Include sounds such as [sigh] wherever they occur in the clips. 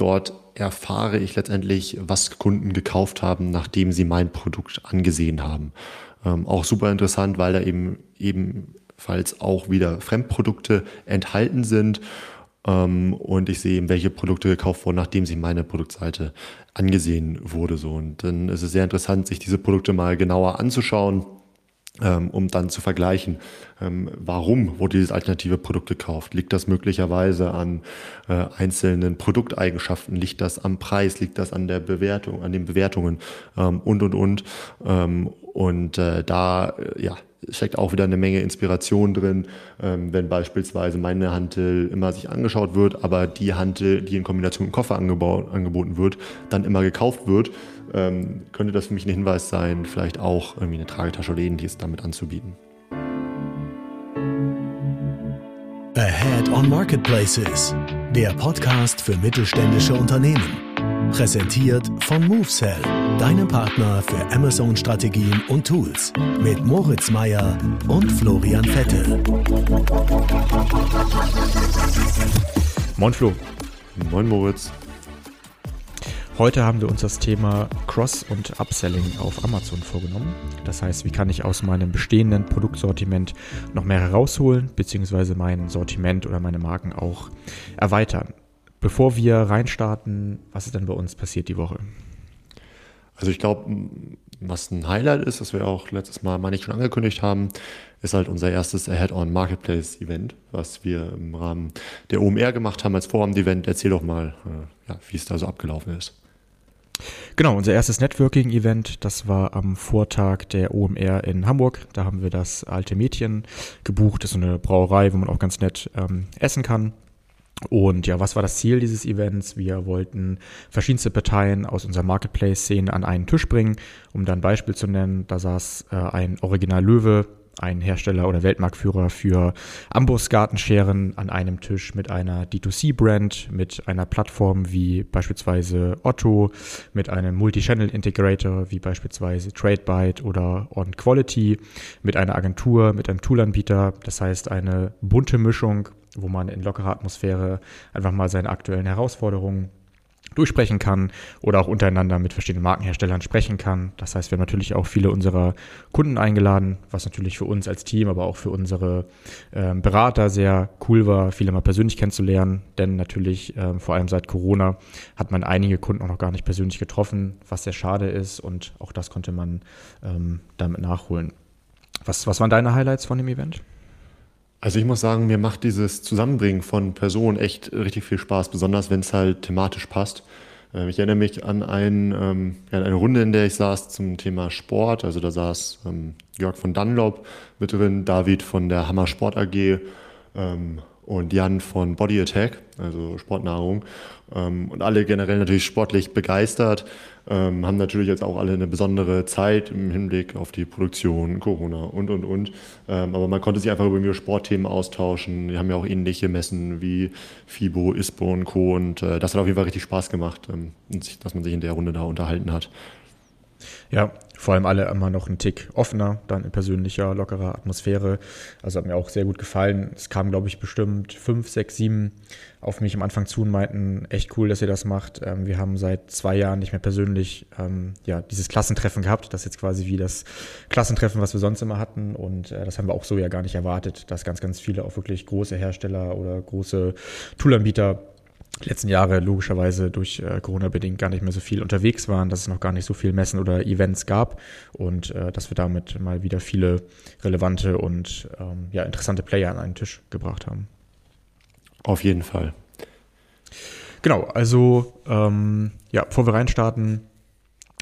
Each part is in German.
dort erfahre ich letztendlich, was Kunden gekauft haben, nachdem sie mein Produkt angesehen haben. Ähm, auch super interessant, weil da eben ebenfalls auch wieder Fremdprodukte enthalten sind. Ähm, und ich sehe, welche Produkte gekauft wurden, nachdem sie meine Produktseite angesehen wurde. So. Und dann ist es sehr interessant, sich diese Produkte mal genauer anzuschauen um dann zu vergleichen, ähm, warum wurde dieses alternative Produkt gekauft. Liegt das möglicherweise an äh, einzelnen Produkteigenschaften? Liegt das am Preis? Liegt das an der Bewertung, an den Bewertungen ähm, und und und? und äh, da äh, ja, steckt auch wieder eine Menge Inspiration drin, ähm, wenn beispielsweise meine Hantel immer sich angeschaut wird, aber die Hantel, die in Kombination mit dem Koffer angeboten wird, dann immer gekauft wird, ähm, könnte das für mich ein Hinweis sein, vielleicht auch irgendwie eine Tragetasche oder ähnliches damit anzubieten. Ahead on Marketplaces, der Podcast für mittelständische Unternehmen. Präsentiert von MoveSell, deinem Partner für Amazon-Strategien und Tools. Mit Moritz Meyer und Florian Vettel. Moin Flo. Moin Moritz. Heute haben wir uns das Thema Cross- und Upselling auf Amazon vorgenommen. Das heißt, wie kann ich aus meinem bestehenden Produktsortiment noch mehr herausholen, beziehungsweise mein Sortiment oder meine Marken auch erweitern. Bevor wir reinstarten, was ist denn bei uns passiert die Woche? Also ich glaube, was ein Highlight ist, das wir auch letztes Mal mal nicht schon angekündigt haben, ist halt unser erstes Ahead-on Marketplace Event, was wir im Rahmen der OMR gemacht haben als Vorabend-Event. Erzähl doch mal, äh, ja, wie es da so abgelaufen ist. Genau, unser erstes Networking-Event, das war am Vortag der OMR in Hamburg. Da haben wir das alte Mädchen gebucht. Das ist so eine Brauerei, wo man auch ganz nett ähm, essen kann. Und ja, was war das Ziel dieses Events? Wir wollten verschiedenste Parteien aus unserer Marketplace-Szene an einen Tisch bringen, um dann ein Beispiel zu nennen. Da saß äh, ein Original Löwe, ein Hersteller oder Weltmarktführer für Ambusgartenscheren an einem Tisch mit einer D2C-Brand, mit einer Plattform wie beispielsweise Otto, mit einem Multi-Channel-Integrator wie beispielsweise TradeByte oder On Quality, mit einer Agentur, mit einem Toolanbieter. Das heißt eine bunte Mischung wo man in lockerer Atmosphäre einfach mal seine aktuellen Herausforderungen durchsprechen kann oder auch untereinander mit verschiedenen Markenherstellern sprechen kann. Das heißt, wir haben natürlich auch viele unserer Kunden eingeladen, was natürlich für uns als Team, aber auch für unsere ähm, Berater sehr cool war, viele mal persönlich kennenzulernen. Denn natürlich, ähm, vor allem seit Corona, hat man einige Kunden auch noch gar nicht persönlich getroffen, was sehr schade ist und auch das konnte man ähm, damit nachholen. Was, was waren deine Highlights von dem Event? Also ich muss sagen, mir macht dieses Zusammenbringen von Personen echt richtig viel Spaß, besonders wenn es halt thematisch passt. Ähm, ich erinnere mich an, ein, ähm, an eine Runde, in der ich saß zum Thema Sport. Also da saß ähm, Jörg von Dunlop mit drin, David von der Hammer Sport AG und Jan von Body Attack, also Sportnahrung. und alle generell natürlich sportlich begeistert ähm, haben natürlich jetzt auch alle eine besondere Zeit im Hinblick auf die Produktion, Corona und, und, und. Ähm, aber man konnte sich einfach über Sportthemen austauschen. Die haben ja auch ähnliche Messen wie FIBO, ISPO und Co. Und äh, das hat auf jeden Fall richtig Spaß gemacht, ähm, dass man sich in der Runde da unterhalten hat. Ja, vor allem alle immer noch einen Tick offener, dann in persönlicher, lockerer Atmosphäre. Also hat mir auch sehr gut gefallen. Es kamen, glaube ich, bestimmt fünf, sechs, sieben auf mich am Anfang zu und meinten, echt cool, dass ihr das macht. Ähm, wir haben seit zwei Jahren nicht mehr persönlich ähm, ja, dieses Klassentreffen gehabt. Das ist jetzt quasi wie das Klassentreffen, was wir sonst immer hatten. Und äh, das haben wir auch so ja gar nicht erwartet, dass ganz, ganz viele auch wirklich große Hersteller oder große Toolanbieter letzten Jahre logischerweise durch äh, Corona bedingt gar nicht mehr so viel unterwegs waren, dass es noch gar nicht so viel Messen oder Events gab und äh, dass wir damit mal wieder viele relevante und ähm, ja, interessante Player an einen Tisch gebracht haben. Auf jeden Fall. Genau, also ähm, ja, bevor wir reinstarten,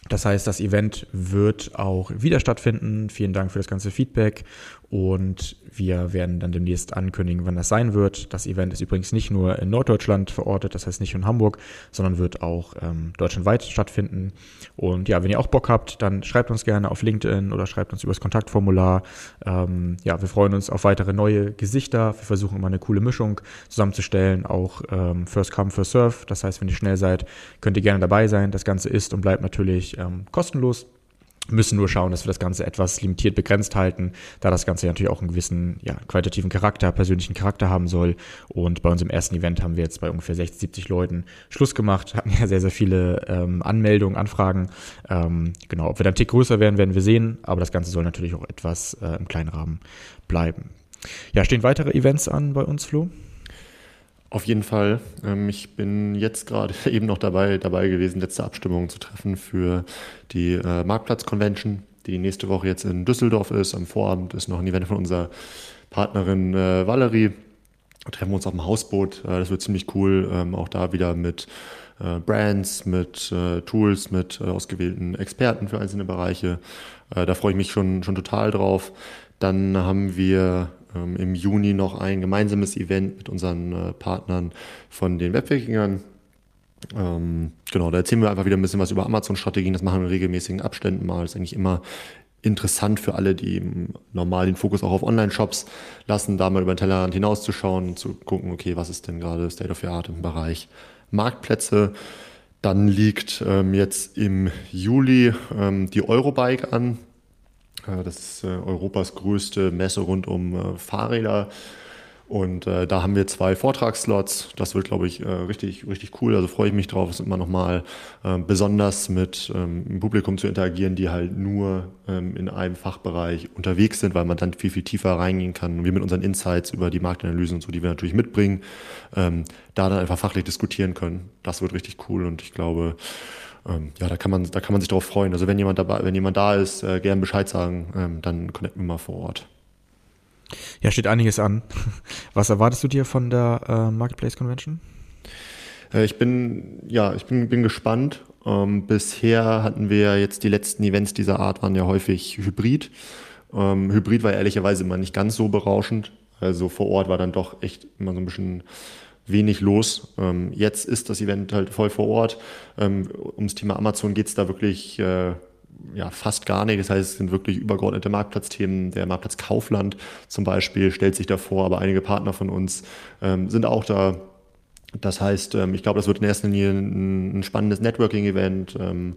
das heißt, das Event wird auch wieder stattfinden. Vielen Dank für das ganze Feedback und wir werden dann demnächst ankündigen, wann das sein wird. Das Event ist übrigens nicht nur in Norddeutschland verortet, das heißt nicht in Hamburg, sondern wird auch ähm, deutschlandweit stattfinden. Und ja, wenn ihr auch Bock habt, dann schreibt uns gerne auf LinkedIn oder schreibt uns übers Kontaktformular. Ähm, ja, wir freuen uns auf weitere neue Gesichter. Wir versuchen immer eine coole Mischung zusammenzustellen, auch ähm, First Come, First Serve. Das heißt, wenn ihr schnell seid, könnt ihr gerne dabei sein. Das Ganze ist und bleibt natürlich ähm, kostenlos. müssen nur schauen, dass wir das Ganze etwas limitiert begrenzt halten, da das Ganze natürlich auch einen gewissen ja, qualitativen Charakter, persönlichen Charakter haben soll. Und bei unserem ersten Event haben wir jetzt bei ungefähr 60, 70 Leuten Schluss gemacht, hatten ja sehr, sehr viele ähm, Anmeldungen, Anfragen. Ähm, genau, ob wir dann einen Tick größer werden, werden wir sehen, aber das Ganze soll natürlich auch etwas äh, im kleinen Rahmen bleiben. Ja, stehen weitere Events an bei uns, Flo? Auf jeden Fall. Ähm, ich bin jetzt gerade [laughs] eben noch dabei, dabei gewesen, letzte Abstimmungen zu treffen für die äh, Marktplatz-Convention, die nächste Woche jetzt in Düsseldorf ist. Am Vorabend ist noch ein Event von unserer Partnerin äh, Valerie. Da treffen wir uns auf dem Hausboot. Äh, das wird ziemlich cool. Ähm, auch da wieder mit Brands, mit Tools, mit äh, ausgewählten Experten für einzelne Bereiche. da freue ich mich schon, schon total drauf. Dann haben wir ähm, im Juni noch ein gemeinsames Event mit unseren äh, Partnern von den Webwikingern. Ähm, genau, da erzählen wir einfach wieder ein bisschen was über Amazon-Strategien. Das machen wir in regelmäßigen Abständen mal. Das ist eigentlich immer interessant für alle, die normal den Fokus auch auf Online-Shops lassen, da mal über den Tellerrand hinauszuschauen und zu gucken, okay, was ist denn gerade State of the Art im Bereich Marktplätze. Dann liegt ähm, jetzt im Juli ähm, die Eurobike an. Das ist äh, Europas größte Messe rund um äh, Fahrräder. Und äh, da haben wir zwei Vortragsslots. Das wird, glaube ich, äh, richtig, richtig cool. Also freue ich mich drauf, es immer nochmal äh, besonders mit ähm, Publikum zu interagieren, die halt nur ähm, in einem Fachbereich unterwegs sind, weil man dann viel, viel tiefer reingehen kann. Und wir mit unseren Insights über die Marktanalyse und so, die wir natürlich mitbringen, ähm, da dann einfach fachlich diskutieren können. Das wird richtig cool und ich glaube, ähm, ja, da kann man, da kann man sich darauf freuen. Also wenn jemand dabei, wenn jemand da ist, äh, gern Bescheid sagen, ähm, dann connecten wir mal vor Ort. Ja, steht einiges an. [laughs] Was erwartest du dir von der äh, Marketplace Convention? Äh, ich bin, ja, ich bin, bin gespannt. Ähm, bisher hatten wir jetzt die letzten Events dieser Art waren ja häufig hybrid. Ähm, hybrid war ehrlicherweise immer nicht ganz so berauschend. Also vor Ort war dann doch echt immer so ein bisschen wenig los. Ähm, jetzt ist das Event halt voll vor Ort. Ähm, ums Thema Amazon geht es da wirklich äh, ja, fast gar nicht. Das heißt, es sind wirklich übergeordnete Marktplatzthemen. Der Marktplatz Kaufland zum Beispiel stellt sich davor, aber einige Partner von uns ähm, sind auch da. Das heißt, ähm, ich glaube, das wird in erster Linie ein, ein spannendes Networking-Event ähm,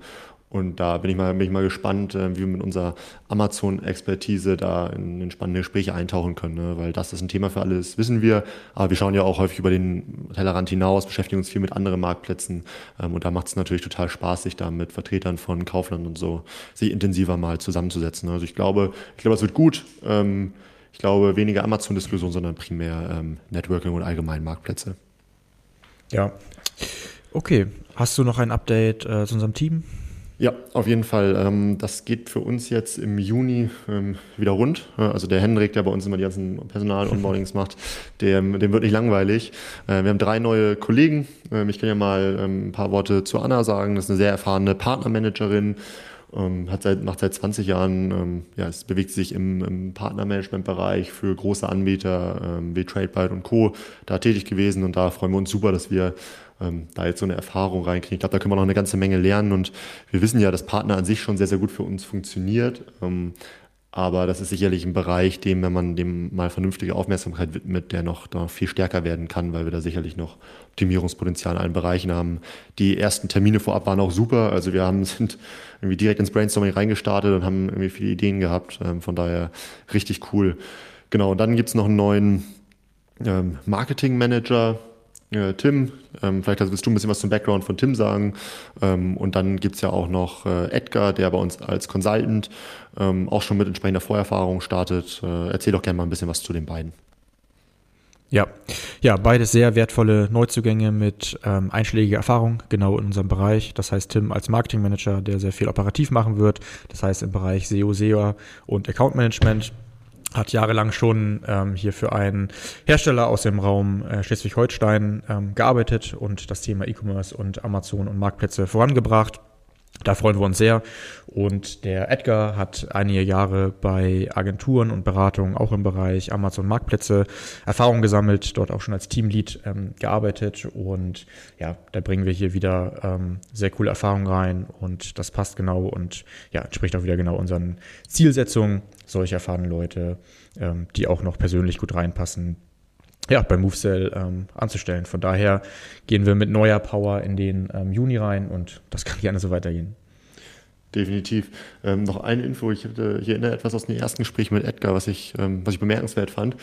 und da bin ich mal, bin ich mal gespannt, äh, wie wir mit unserer Amazon-Expertise da in, in, spannende Gespräche eintauchen können, ne? weil das ist ein Thema für alles, wissen wir. Aber wir schauen ja auch häufig über den Tellerrand hinaus, beschäftigen uns viel mit anderen Marktplätzen. Ähm, und da macht es natürlich total Spaß, sich da mit Vertretern von Kaufland und so sich intensiver mal zusammenzusetzen. Also ich glaube, ich glaube, es wird gut. Ähm, ich glaube, weniger Amazon-Diskussion, sondern primär ähm, Networking und allgemein Marktplätze. Ja. Okay. Hast du noch ein Update äh, zu unserem Team? Ja, auf jeden Fall. Ähm, das geht für uns jetzt im Juni ähm, wieder rund. Also der Hendrik, der bei uns immer die ganzen Personal-Onboardings [laughs] macht, dem, dem wird nicht langweilig. Äh, wir haben drei neue Kollegen. Ähm, ich kann ja mal ein paar Worte zu Anna sagen. Das ist eine sehr erfahrene Partnermanagerin. hat seit, macht seit 20 Jahren, ja, es bewegt sich im, im Partnermanagement-Bereich für große Anbieter wie TradeByte und Co. da tätig gewesen und da freuen wir uns super, dass wir ähm, da jetzt so eine Erfahrung reinkriegen. Ich glaube, da können wir noch eine ganze Menge lernen und wir wissen ja, dass Partner an sich schon sehr, sehr gut für uns funktioniert. Ähm, aber das ist sicherlich ein Bereich, dem, wenn man dem mal vernünftige Aufmerksamkeit widmet, der noch, noch viel stärker werden kann, weil wir da sicherlich noch Optimierungspotenzial in allen Bereichen haben. Die ersten Termine vorab waren auch super. Also wir haben, [laughs] sind irgendwie direkt ins Brainstorming reingestartet und haben irgendwie viele Ideen gehabt. Ähm, von daher richtig cool. Genau, und dann gibt's noch einen neuen ähm, Marketing Manager, äh, Tim. Ähm, vielleicht willst du ein bisschen was zum Background von Tim sagen. Ähm, und dann gibt es ja auch noch äh, Edgar, der bei uns als Consultant ähm, auch schon mit entsprechender Vorerfahrung startet. Äh, erzähl doch gerne mal ein bisschen was zu den beiden. Ja, ja, beides sehr wertvolle Neuzugänge mit ähm, einschlägiger Erfahrung, genau in unserem Bereich. Das heißt, Tim als Marketingmanager, der sehr viel operativ machen wird. Das heißt, im Bereich SEO, SEA und Account Management hat jahrelang schon ähm, hier für einen Hersteller aus dem Raum äh, Schleswig-Holstein ähm, gearbeitet und das Thema E-Commerce und Amazon und Marktplätze vorangebracht. Da freuen wir uns sehr. Und der Edgar hat einige Jahre bei Agenturen und Beratungen auch im Bereich Amazon Marktplätze Erfahrung gesammelt, dort auch schon als Teamlead ähm, gearbeitet. Und ja, da bringen wir hier wieder ähm, sehr coole Erfahrungen rein und das passt genau und ja, entspricht auch wieder genau unseren Zielsetzungen, solche erfahrenen Leute, ähm, die auch noch persönlich gut reinpassen, ja, bei MoveCell ähm, anzustellen. Von daher gehen wir mit neuer Power in den ähm, Juni rein und das kann [laughs] gerne so weitergehen. Definitiv. Ähm, noch eine Info, ich, hatte, ich erinnere etwas aus dem ersten Gespräch mit Edgar, was ich, ähm, was ich bemerkenswert fand.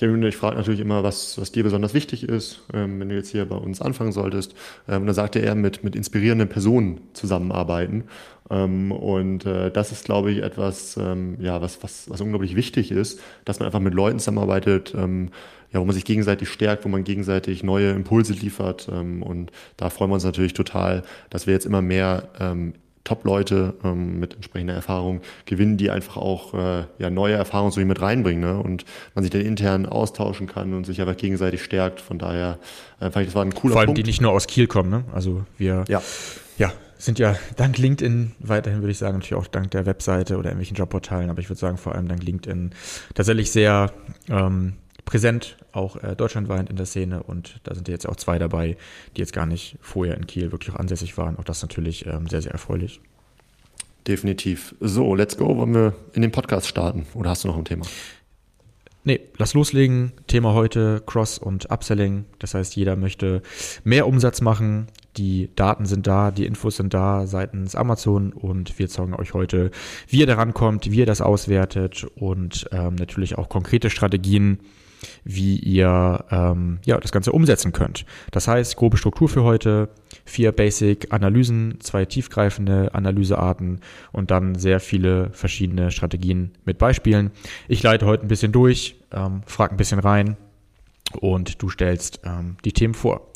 Ich, ich frage natürlich immer, was, was dir besonders wichtig ist, ähm, wenn du jetzt hier bei uns anfangen solltest. Ähm, dann sagte er, mit, mit inspirierenden Personen zusammenarbeiten. Ähm, und äh, das ist, glaube ich, etwas, ähm, ja, was, was, was unglaublich wichtig ist, dass man einfach mit Leuten zusammenarbeitet, ähm, ja, wo man sich gegenseitig stärkt, wo man gegenseitig neue Impulse liefert. Ähm, und da freuen wir uns natürlich total, dass wir jetzt immer mehr ähm, Top-Leute ähm, mit entsprechender Erfahrung gewinnen, die einfach auch äh, ja, neue Erfahrungen so mit reinbringen ne? und man sich dann intern austauschen kann und sich einfach gegenseitig stärkt. Von daher äh, fand ich, das war ein cooler Vor allem, Punkt. die nicht nur aus Kiel kommen. Ne? Also wir ja. Ja, sind ja dank LinkedIn weiterhin, würde ich sagen, natürlich auch dank der Webseite oder irgendwelchen Jobportalen, aber ich würde sagen, vor allem dank LinkedIn tatsächlich sehr ähm, präsent, auch äh, deutschlandweit in der Szene. Und da sind jetzt auch zwei dabei, die jetzt gar nicht vorher in Kiel wirklich auch ansässig waren. Auch das natürlich ähm, sehr, sehr erfreulich. Definitiv. So, let's go. Wollen wir in den Podcast starten? Oder hast du noch ein Thema? Nee, lass loslegen. Thema heute Cross- und Upselling. Das heißt, jeder möchte mehr Umsatz machen. Die Daten sind da, die Infos sind da seitens Amazon und wir zeigen euch heute, wie ihr daran kommt, wie ihr das auswertet und ähm, natürlich auch konkrete Strategien, wie ihr ähm, ja, das Ganze umsetzen könnt. Das heißt, grobe Struktur für heute, vier Basic-Analysen, zwei tiefgreifende Analysearten und dann sehr viele verschiedene Strategien mit Beispielen. Ich leite heute ein bisschen durch, ähm, frage ein bisschen rein und du stellst ähm, die Themen vor.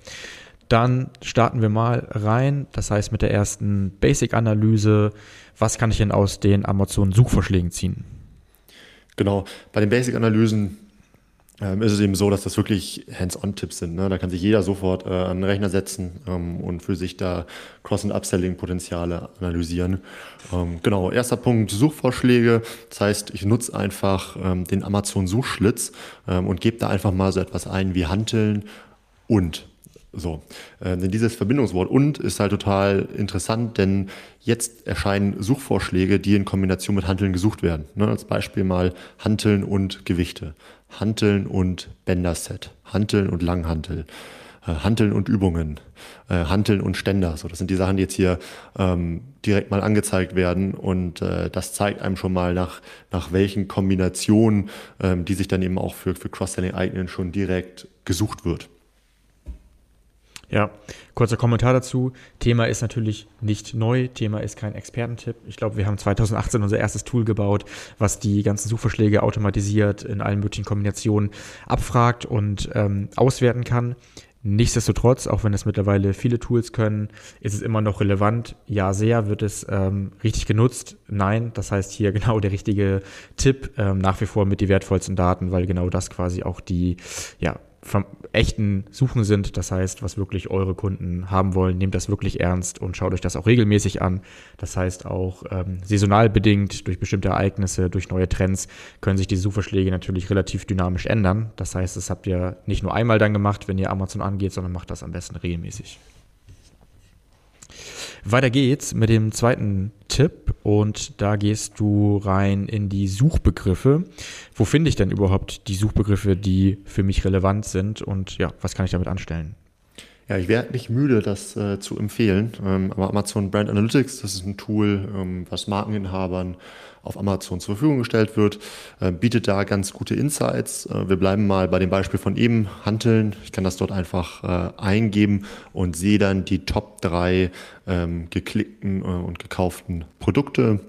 Dann starten wir mal rein, das heißt mit der ersten Basic-Analyse. Was kann ich denn aus den Amazon-Suchvorschlägen ziehen? Genau, bei den Basic-Analysen ähm, ist es eben so, dass das wirklich Hands-on-Tipps sind. Ne? Da kann sich jeder sofort äh, an den Rechner setzen ähm, und für sich da Cross- und Upselling-Potenziale analysieren. Ähm, genau, erster Punkt, Suchvorschläge. Das heißt, ich nutze einfach ähm, den Amazon-Suchschlitz ähm, und gebe da einfach mal so etwas ein wie Hanteln und so, äh, denn dieses Verbindungswort und ist halt total interessant, denn jetzt erscheinen Suchvorschläge, die in Kombination mit Hanteln gesucht werden. Ne, als Beispiel mal Hanteln und Gewichte, Hanteln und Bänderset, Hanteln und Langhantel, äh, Hanteln und Übungen, äh, Hanteln und Ständer. So, das sind die Sachen, die jetzt hier ähm, direkt mal angezeigt werden und äh, das zeigt einem schon mal nach, nach welchen Kombinationen, ähm, die sich dann eben auch für, für Cross-Selling eignen, schon direkt gesucht wird. Ja, kurzer Kommentar dazu. Thema ist natürlich nicht neu. Thema ist kein Expertentipp. Ich glaube, wir haben 2018 unser erstes Tool gebaut, was die ganzen Suchvorschläge automatisiert in allen möglichen Kombinationen abfragt und ähm, auswerten kann. Nichtsdestotrotz, auch wenn es mittlerweile viele Tools können, ist es immer noch relevant. Ja, sehr wird es ähm, richtig genutzt. Nein, das heißt hier [laughs] genau der richtige Tipp, ähm, nach wie vor mit die wertvollsten Daten, weil genau das quasi auch die ja, echten Suchen sind. Das heißt, was wirklich eure Kunden haben wollen, nehmt das wirklich ernst und schaut euch das auch regelmäßig an. Das heißt auch ähm, saisonal bedingt durch bestimmte Ereignisse, durch neue Trends können sich die Suchvorschläge natürlich relativ dynamisch ändern. Das heißt, das habt ihr nicht nur einmal dann gemacht, wenn ihr Amazon angeht, sondern macht das am besten regelmäßig. Weiter geht's mit dem zweiten Tipp und da gehst du rein in die Suchbegriffe. Wo finde ich denn überhaupt die Suchbegriffe, die für mich relevant sind und ja, was kann ich damit anstellen? Ja, ich werde nicht müde, das äh, zu empfehlen. Ähm, aber Amazon Brand Analytics, das ist ein Tool, ähm, was Markeninhabern auf Amazon zur Verfügung gestellt wird, äh, bietet da ganz gute Insights. Äh, wir bleiben mal bei dem Beispiel von eben, Hanteln. Ich kann das dort einfach äh, eingeben und sehe dann die Top 3 ähm, geklickten und gekauften Produkte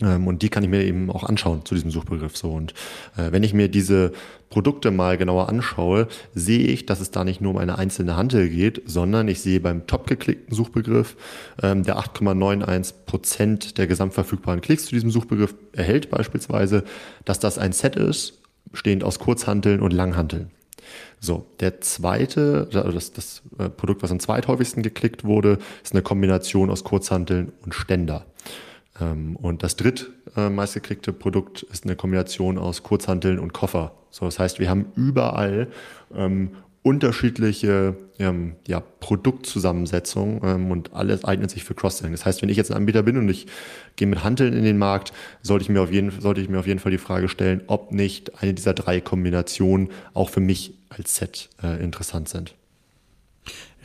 und die kann ich mir eben auch anschauen zu diesem Suchbegriff. So und äh, wenn ich mir diese Produkte mal genauer anschaue, sehe ich, dass es da nicht nur um eine einzelne Handel geht, sondern ich sehe beim top geklickten Suchbegriff, ähm, der 8,91 Prozent der gesamtverfügbaren Klicks zu diesem Suchbegriff erhält beispielsweise, dass das ein Set ist, bestehend aus Kurzhanteln und Langhanteln. So, der zweite, also das, das äh, Produkt, was am zweithäufigsten geklickt wurde, ist eine Kombination aus Kurzhanteln und Ständer. Ähm, und das dritt äh, Produkt ist eine Kombination aus Kurzhanteln und Koffer. So, das heißt, wir haben überall ähm, unterschiedliche ähm, ja, Produktzusammensetzungen ähm, und alles eignet sich für Cross-Selling. Das heißt, wenn ich jetzt ein Anbieter bin und ich gehe mit Handeln in den Markt, sollte ich, mir auf jeden, sollte ich mir auf jeden Fall die Frage stellen, ob nicht eine dieser drei Kombinationen auch für mich als Set äh, interessant sind.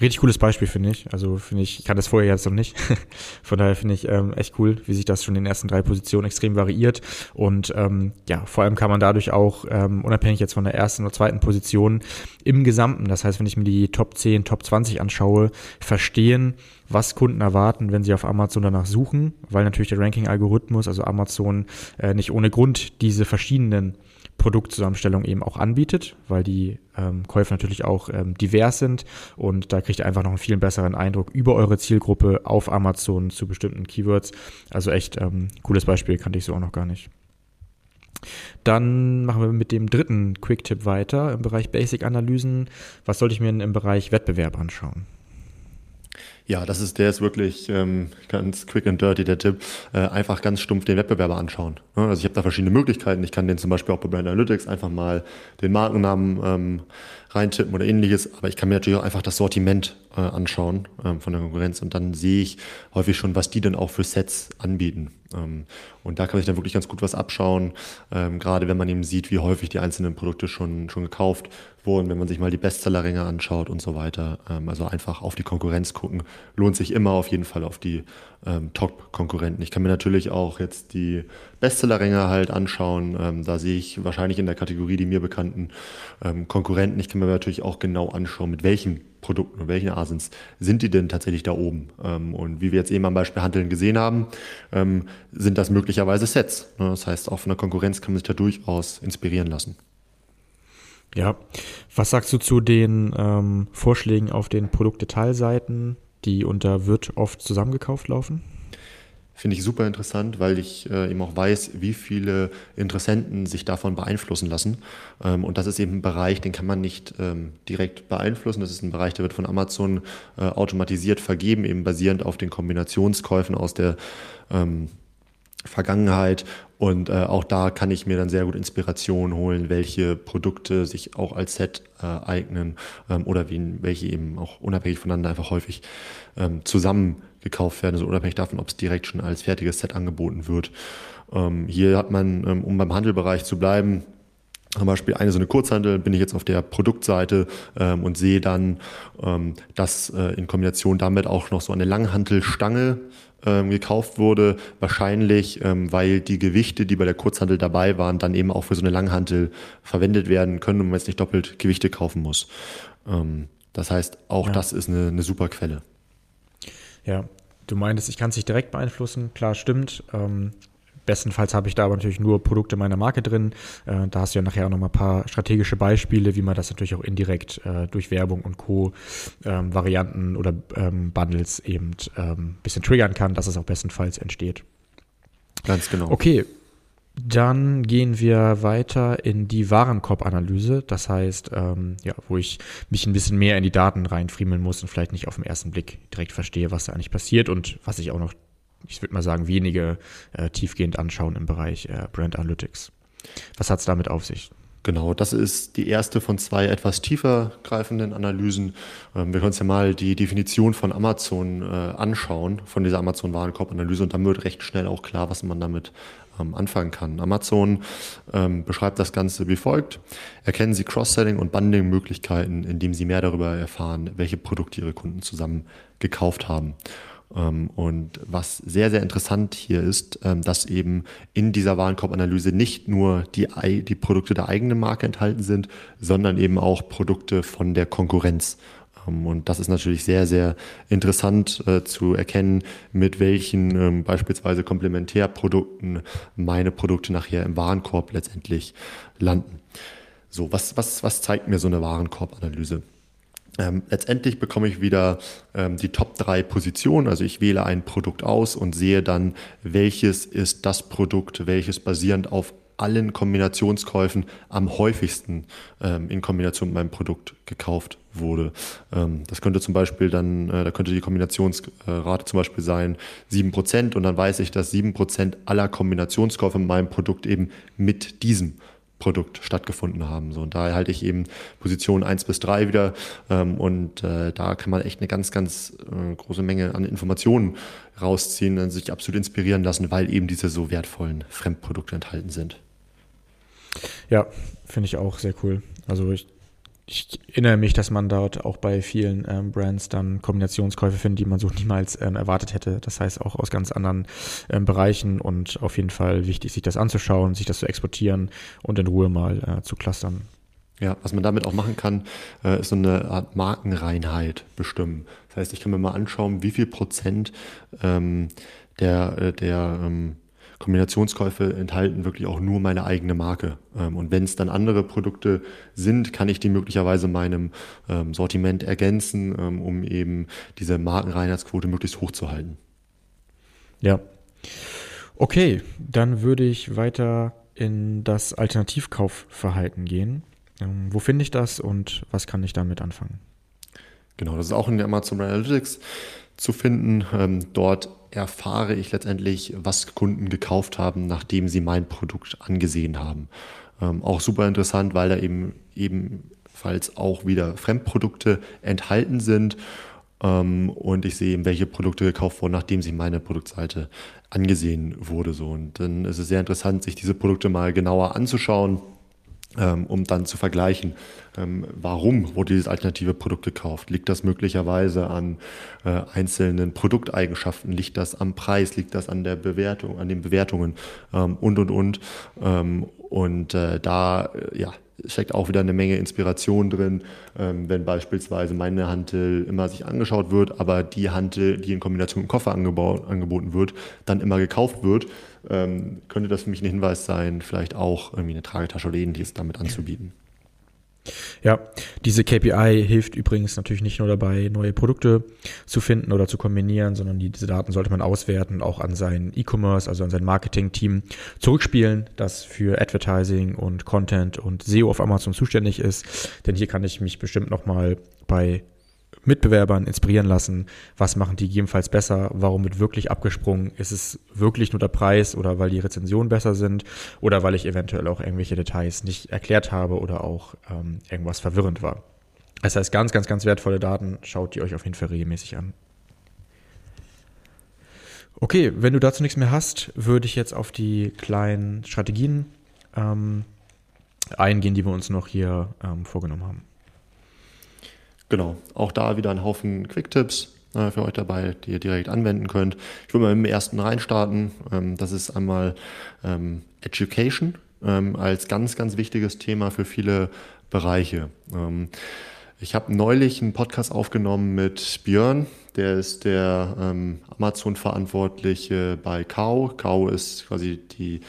Richtig cooles Beispiel, finde ich. Also finde ich, ich kann das vorher jetzt noch nicht. [laughs] Von daher finde ich ähm, echt cool, wie sich das schon in den ersten drei Positionen extrem variiert. Und ähm, ja, vor allem kann man dadurch auch, ähm, unabhängig jetzt von der ersten oder zweiten Position, im Gesamten, das heißt, wenn ich mir die Top 10, Top 20 anschaue, verstehen, was Kunden erwarten, wenn sie auf Amazon danach suchen, weil natürlich der Ranking-Algorithmus, also Amazon, äh, nicht ohne Grund diese verschiedenen Produktzusammenstellung eben auch anbietet, weil die ähm, Käufe natürlich auch ähm, divers sind und da kriegt ihr einfach noch einen viel besseren Eindruck über eure Zielgruppe auf Amazon zu bestimmten Keywords. Also echt ähm, cooles Beispiel, kannte ich so auch noch gar nicht. Dann machen wir mit dem dritten Quick-Tipp weiter im Bereich Basic-Analysen. Was sollte ich mir im Bereich Wettbewerb anschauen? Ja, das ist, der ist wirklich ähm, ganz quick and dirty, der Tipp. Äh, einfach ganz stumpf den Wettbewerber anschauen. Also ich habe da verschiedene Möglichkeiten. Ich kann den zum Beispiel auch bei Brand Analytics einfach mal den Markennamen ähm, reintippen oder ähnliches. Aber ich kann mir natürlich auch einfach das Sortiment äh, anschauen ähm, von der Konkurrenz und dann sehe ich häufig schon, was die denn auch für Sets anbieten. Ähm, und da kann ich dann wirklich ganz gut was abschauen, ähm, gerade wenn man eben sieht, wie häufig die einzelnen Produkte schon, schon gekauft wurden, wenn man sich mal die Bestsellerränge anschaut und so weiter. Ähm, also einfach auf die Konkurrenz gucken. Lohnt sich immer auf jeden Fall auf die Top-Konkurrenten. Ich kann mir natürlich auch jetzt die Bestsellerränge halt anschauen. Da sehe ich wahrscheinlich in der Kategorie die mir bekannten Konkurrenten. Ich kann mir natürlich auch genau anschauen, mit welchen Produkten und welchen Asins sind die denn tatsächlich da oben. Ähm, und wie wir jetzt eben am Beispiel Handeln gesehen haben, ähm, sind das möglicherweise Sets. Ne? Das heißt, auch von der Konkurrenz kann man sich da durchaus inspirieren lassen. Ja, was sagst du zu den ähm, Vorschlägen auf den Produktdetailseiten, die unter wird oft zusammengekauft laufen? Finde ich super interessant, weil ich äh, eben auch weiß, wie viele Interessenten sich davon beeinflussen lassen. Ähm, und das ist eben ein Bereich, den kann man nicht ähm, direkt beeinflussen. Das ist ein Bereich, der wird von Amazon äh, automatisiert vergeben, eben basierend auf den Kombinationskäufen aus der ähm, Vergangenheit. Und äh, auch da kann ich mir dann sehr gut Inspiration holen, welche Produkte sich auch als Set äh, eignen ähm, oder wie, welche eben auch unabhängig voneinander einfach häufig ähm, zusammen gekauft werden, also unabhängig davon, ob es direkt schon als fertiges Set angeboten wird. Ähm, hier hat man, ähm, um beim Handelbereich zu bleiben, zum Beispiel eine so eine Kurzhandel, bin ich jetzt auf der Produktseite ähm, und sehe dann, ähm, dass äh, in Kombination damit auch noch so eine Langhantelstange ähm, gekauft wurde. Wahrscheinlich, ähm, weil die Gewichte, die bei der Kurzhandel dabei waren, dann eben auch für so eine Langhantel verwendet werden können und man jetzt nicht doppelt Gewichte kaufen muss. Ähm, das heißt, auch ja. das ist eine, eine super Quelle. Ja, du meintest, ich kann es nicht direkt beeinflussen. Klar, stimmt. Ähm, bestenfalls habe ich da aber natürlich nur Produkte meiner Marke drin. Äh, da hast du ja nachher auch noch mal ein paar strategische Beispiele, wie man das natürlich auch indirekt äh, durch Werbung und Co. Ähm, Varianten oder ähm, Bundles eben ein ähm, bisschen triggern kann, dass es auch bestenfalls entsteht. Ganz genau. Okay, dann gehen wir weiter in die Warenkorbanalyse. Das heißt, ähm, ja, wo ich mich ein bisschen mehr in die Daten reinfriemeln muss und vielleicht nicht auf den ersten Blick direkt verstehe, was da eigentlich passiert und was ich auch noch, ich würde mal sagen, wenige äh, tiefgehend anschauen im Bereich äh, Brand Analytics. Was hat es damit auf sich? Genau, das ist die erste von zwei etwas tiefer greifenden Analysen. Ähm, wir können uns ja mal die Definition von Amazon äh, anschauen, von dieser Amazon-Warenkorb-Analyse und dann wird recht schnell auch klar, was man damit ähm, anfangen kann. Amazon ähm, beschreibt das Ganze wie folgt. Erkennen Sie Cross-Selling und Bundling-Möglichkeiten, indem Sie mehr darüber erfahren, welche Produkte Ihre Kunden zusammen gekauft haben. Ähm, und was sehr, sehr interessant hier ist, ähm, dass eben in dieser Warenkorbanalyse nicht nur die, die Produkte der eigenen Marke enthalten sind, sondern eben auch Produkte von der Konkurrenz. Und das ist natürlich sehr, sehr interessant äh, zu erkennen, mit welchen ähm, beispielsweise Komplementärprodukten meine Produkte nachher im Warenkorb letztendlich landen. So, was, was, was zeigt mir so eine Warenkorbanalyse? Ähm, letztendlich bekomme ich wieder ähm, die Top 3 Positionen. Also ich wähle ein Produkt aus und sehe dann, welches ist das Produkt, welches basierend auf allen Kombinationskäufen am häufigsten ähm, in Kombination mit meinem Produkt gekauft wurde. Ähm, das könnte zum Beispiel dann, äh, da könnte die Kombinationsrate zum Beispiel sein 7% und dann weiß ich, dass 7% aller Kombinationskäufe in meinem Produkt eben mit diesem Produkt stattgefunden haben. So, und da halte ich eben Position 1 bis 3 wieder ähm, und äh, da kann man echt eine ganz, ganz äh, große Menge an Informationen rausziehen und sich absolut inspirieren lassen, weil eben diese so wertvollen Fremdprodukte enthalten sind. Ja, finde ich auch sehr cool. Also ich ich erinnere mich, dass man dort auch bei vielen ähm, Brands dann Kombinationskäufe findet, die man so [laughs] niemals ähm, erwartet hätte. Das heißt auch aus ganz anderen ähm, Bereichen und auf jeden Fall wichtig, sich das anzuschauen, sich das zu exportieren und in Ruhe mal äh, zu clustern. Ja, was man damit auch machen kann, äh, ist so eine Art Markenreinheit bestimmen. Das heißt, ich kann mir mal anschauen, wie viel Prozent ähm, der, äh, der ähm, Kombinationskäufe enthalten wirklich auch nur meine eigene Marke. Ähm, und wenn es dann andere Produkte sind, kann ich die möglicherweise meinem ähm, Sortiment ergänzen, ähm, um eben diese Markenreinheitsquote möglichst hoch zu halten. Ja. Okay, dann würde ich weiter in das Alternativkaufverhalten gehen. wo finde ich das und was kann ich damit anfangen? Genau, das ist auch in der Amazon Analytics zu finden. dort erfahre ich letztendlich, was Kunden gekauft haben, nachdem sie mein Produkt angesehen haben. Ähm, auch super interessant, weil da eben ebenfalls auch wieder Fremdprodukte enthalten sind. Ähm, und ich sehe, welche Produkte gekauft wurden, nachdem sie meine Produktseite angesehen wurde. So. Und dann ist es sehr interessant, sich diese Produkte mal genauer anzuschauen ähm, um dann zu vergleichen, ähm, warum wurde dieses alternative Produkt gekauft. Liegt das möglicherweise an äh, einzelnen Produkteigenschaften? Liegt das am Preis? Liegt das an der Bewertung, an den Bewertungen ähm, und und und? und äh, da äh, ja, steckt auch wieder eine Menge Inspiration drin, ähm, wenn beispielsweise meine Hantel immer sich angeschaut wird, aber die Hantel, die in Kombination mit dem Koffer angeboten wird, dann immer gekauft wird, ähm, könnte das für mich ein Hinweis sein, vielleicht auch irgendwie eine Tragetasche oder ähnliches damit anzubieten. Ja, diese KPI hilft übrigens natürlich nicht nur dabei, neue Produkte zu finden oder zu kombinieren, sondern die, diese Daten sollte man auswerten, auch an sein E-Commerce, also an sein Marketing-Team zurückspielen, das für Advertising und Content und SEO auf Amazon zuständig ist. Denn hier kann ich mich bestimmt nochmal bei Mitbewerbern inspirieren lassen. Was machen die gegebenenfalls besser? Warum wird wirklich abgesprungen? Ist es wirklich nur der Preis oder weil die Rezensionen besser sind oder weil ich eventuell auch irgendwelche Details nicht erklärt habe oder auch ähm, irgendwas verwirrend war? Das heißt, ganz, ganz, ganz wertvolle Daten. Schaut die euch auf jeden Fall regelmäßig an. Okay, wenn du dazu nichts mehr hast, würde ich jetzt auf die kleinen Strategien ähm, eingehen, die wir uns noch hier ähm, vorgenommen haben. Genau, auch da wieder ein Haufen Quick-Tipps äh, für euch dabei, die ihr direkt anwenden könnt. Ich will mal mit dem ersten reinstarten. Ähm, das ist einmal ähm, Education ähm, als ganz, ganz wichtiges Thema für viele Bereiche. Ähm, ich habe neulich einen Podcast aufgenommen mit Björn, der ist der ähm, Amazon-Verantwortliche bei Kao. Kao ist quasi die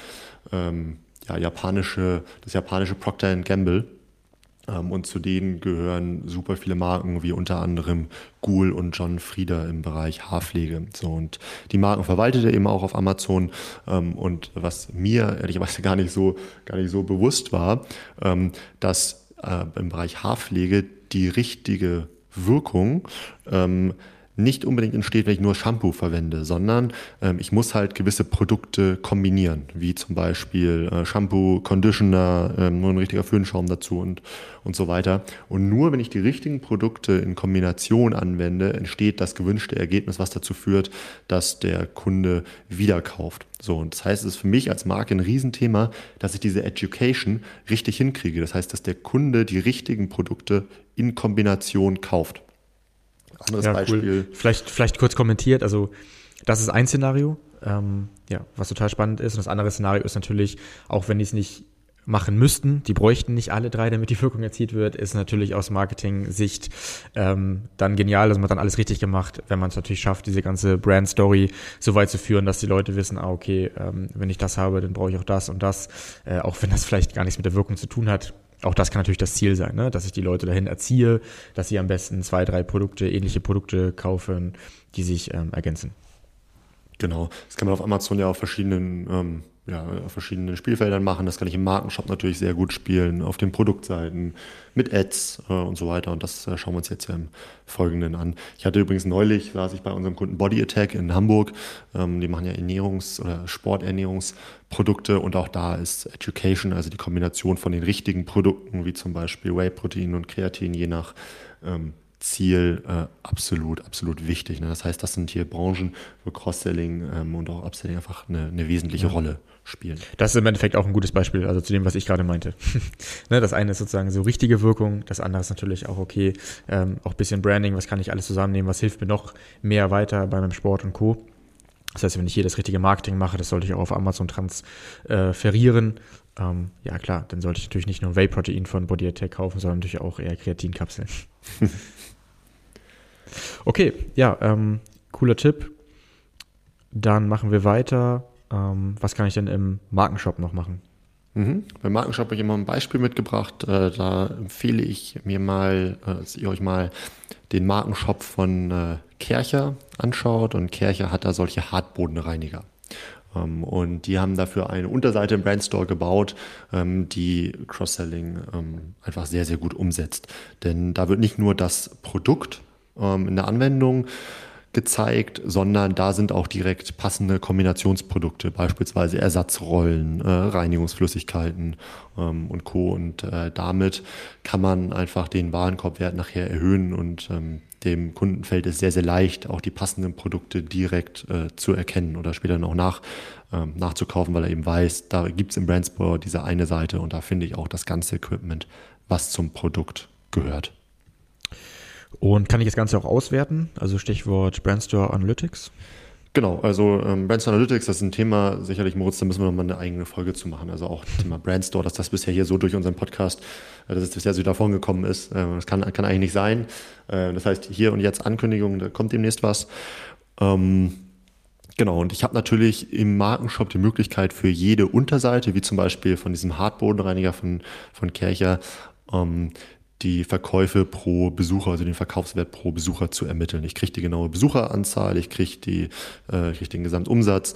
ähm, ja, japanische, das japanische Procter Gamble. Ähm, und zu denen gehören super viele Marken, wie unter anderem Ghoul und John Frieder im Bereich Haarpflege. So, und die Marken verwaltet er eben auch auf Amazon. Ähm, und was mir ehrlicherweise [laughs] gar nicht so, gar nicht so bewusst war, ähm, dass äh, im Bereich Haarpflege die richtige Wirkung nicht unbedingt entsteht, wenn ich nur Shampoo verwende, sondern ähm, ich muss halt gewisse Produkte kombinieren, wie zum Beispiel äh, Shampoo, Conditioner, ähm, nur ein richtiger Föhnschaum dazu und, und so weiter. Und nur wenn ich die richtigen Produkte in Kombination anwende, entsteht das gewünschte Ergebnis, was dazu führt, dass der Kunde wieder kauft. So, und das heißt, es ist für mich als Marke ein Riesenthema, dass ich diese Education richtig hinkriege. Das heißt, dass der Kunde die richtigen Produkte in Kombination kauft. Anderes ja, Beispiel. Cool. Vielleicht, vielleicht kurz kommentiert. Also, das ist ein Szenario, ähm, ja, was total spannend ist. Und das andere Szenario ist natürlich, auch wenn die es nicht machen müssten, die bräuchten nicht alle drei, damit die Wirkung erzielt wird, ist natürlich aus Marketing-Sicht ähm, dann genial, dass man dann alles richtig gemacht, wenn man es natürlich schafft, diese ganze Brand-Story so weit zu führen, dass die Leute wissen, ah, okay, ähm, wenn ich das habe, dann brauche ich auch das und das, äh, auch wenn das vielleicht gar nichts mit der Wirkung zu tun hat, auch das kann natürlich das Ziel sein, ne? dass ich die Leute dahin erziehe, dass sie am besten zwei, drei Produkte, ähnliche Produkte kaufen, die sich ähm, ergänzen. Genau, das kann man auf Amazon ja auf verschiedenen, ähm, ja, auf verschiedenen Spielfeldern machen. Das kann ich im Markenshop natürlich sehr gut spielen, auf den Produktseiten, mit Ads äh, und so weiter. Und das äh, schauen wir uns jetzt ja im Folgenden an. Ich hatte übrigens neulich, saß ich bei unserem Kunden Body Attack in Hamburg. Ähm, die machen ja Ernährungs- oder Sporternährungsprodukte und auch da ist Education, also die Kombination von den richtigen Produkten, wie zum Beispiel Whey-Protein und Kreatin, je nach ähm, Ziel äh, absolut, absolut wichtig. Ne? Das heißt, das sind hier Branchen, wo Cross-Selling ähm, und auch Upselling einfach eine, eine wesentliche ja. Rolle spielen. Das ist im Endeffekt auch ein gutes Beispiel, also zu dem, was ich gerade meinte. [laughs] ne, das eine ist sozusagen so richtige Wirkung, das andere ist natürlich auch okay, ähm, auch ein bisschen Branding, was kann ich alles zusammennehmen, was hilft mir noch mehr weiter bei meinem Sport und Co. Das heißt, wenn ich hier das richtige Marketing mache, das sollte ich auch auf Amazon transferieren. Ähm, ja klar, dann sollte ich natürlich nicht nur Whey-Protein von Body Attack kaufen, sondern natürlich auch eher Kreatinkapseln. [laughs] okay, ja, ähm, cooler Tipp. Dann machen wir weiter. Ähm, was kann ich denn im Markenshop noch machen? Mhm. Beim Markenshop habe ich immer ein Beispiel mitgebracht. Äh, da empfehle ich mir mal, äh, dass ihr euch mal den Markenshop von äh, Kercher anschaut. Und Kercher hat da solche Hartbodenreiniger. Ähm, und die haben dafür eine Unterseite im Brandstore gebaut, ähm, die Cross-Selling ähm, einfach sehr, sehr gut umsetzt. Denn da wird nicht nur das Produkt in der Anwendung gezeigt, sondern da sind auch direkt passende Kombinationsprodukte, beispielsweise Ersatzrollen, äh, Reinigungsflüssigkeiten und Co. Und äh, damit kann man einfach den Warenkorbwert nachher erhöhen und dem Kunden fällt es sehr, sehr leicht, auch die passenden Produkte direkt äh, zu erkennen oder später noch nach, ähm, nachzukaufen, weil er eben weiß, da gibt es im Brandsport diese eine Seite und da finde ich auch das ganze Equipment, was zum Produkt gehört. Und kann ich das Ganze auch auswerten? Also Stichwort Brandstore Analytics? Genau, also ähm, Brandstore Analytics, das ist ein Thema, sicherlich, Moritz, da müssen wir nochmal eine eigene Folge zu machen. Also auch Thema Brandstore, dass das bisher hier so durch unseren Podcast, äh, dass es bisher so davon gekommen ist. Äh, das kann, kann eigentlich nicht sein. Äh, das heißt, hier und jetzt Ankündigung, da kommt demnächst was. Ähm, Genau, und ich habe natürlich im Markenshop die Möglichkeit für jede Unterseite, wie zum Beispiel von diesem Hartbodenreiniger von, von Kercher, ähm, die Verkäufe pro Besucher, also den Verkaufswert pro Besucher zu ermitteln. Ich kriege die genaue Besucheranzahl, ich kriege äh, krieg den Gesamtumsatz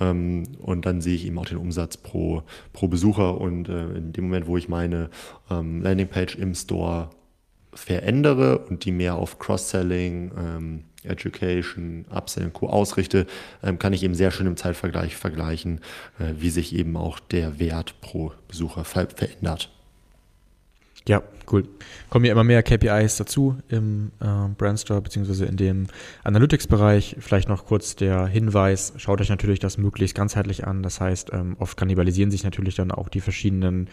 ähm, und dann sehe ich eben auch den Umsatz pro, pro Besucher und äh, in dem Moment, wo ich meine ähm, Landingpage im Store verändere und die mehr auf Cross-Selling, ähm, Education, Upsell und Co. ausrichte, ähm, kann ich eben sehr schön im Zeitvergleich vergleichen, äh, wie sich eben auch der Wert pro Besucher ver verändert. Ja, cool. Kommen ja immer mehr KPIs dazu im äh, Brandstore beziehungsweise in dem Analytics-Bereich. Vielleicht noch kurz der Hinweis, schaut euch natürlich das möglichst ganzheitlich an. Das heißt, ähm, oft kannibalisieren sich natürlich dann auch die verschiedenen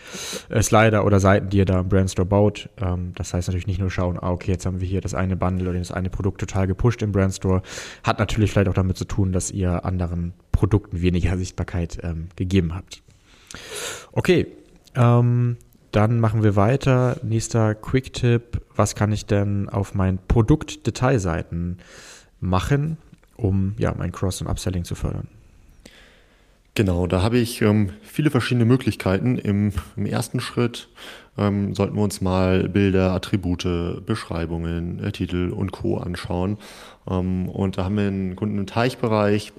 äh, Slider oder Seiten, die ihr da im Brandstore baut. Ähm, das heißt natürlich nicht nur schauen, ah, okay, jetzt haben wir hier das eine Bundle oder das eine Produkt total gepusht im Brandstore. Hat natürlich vielleicht auch damit zu tun, dass ihr anderen Produkten weniger [laughs] Sichtbarkeit ähm, gegeben habt. Okay, ähm, dann machen wir weiter. Nächster Quick-Tipp. Was kann ich denn auf meinen Produktdetailseiten machen, um ja, mein Cross- und Upselling zu fördern? Genau, da habe ich ähm, viele verschiedene Möglichkeiten. Im, im ersten Schritt ähm, sollten wir uns mal Bilder, Attribute, Beschreibungen, äh, Titel und Co. anschauen. Ähm, und da haben wir einen Kunden im Teichbereich,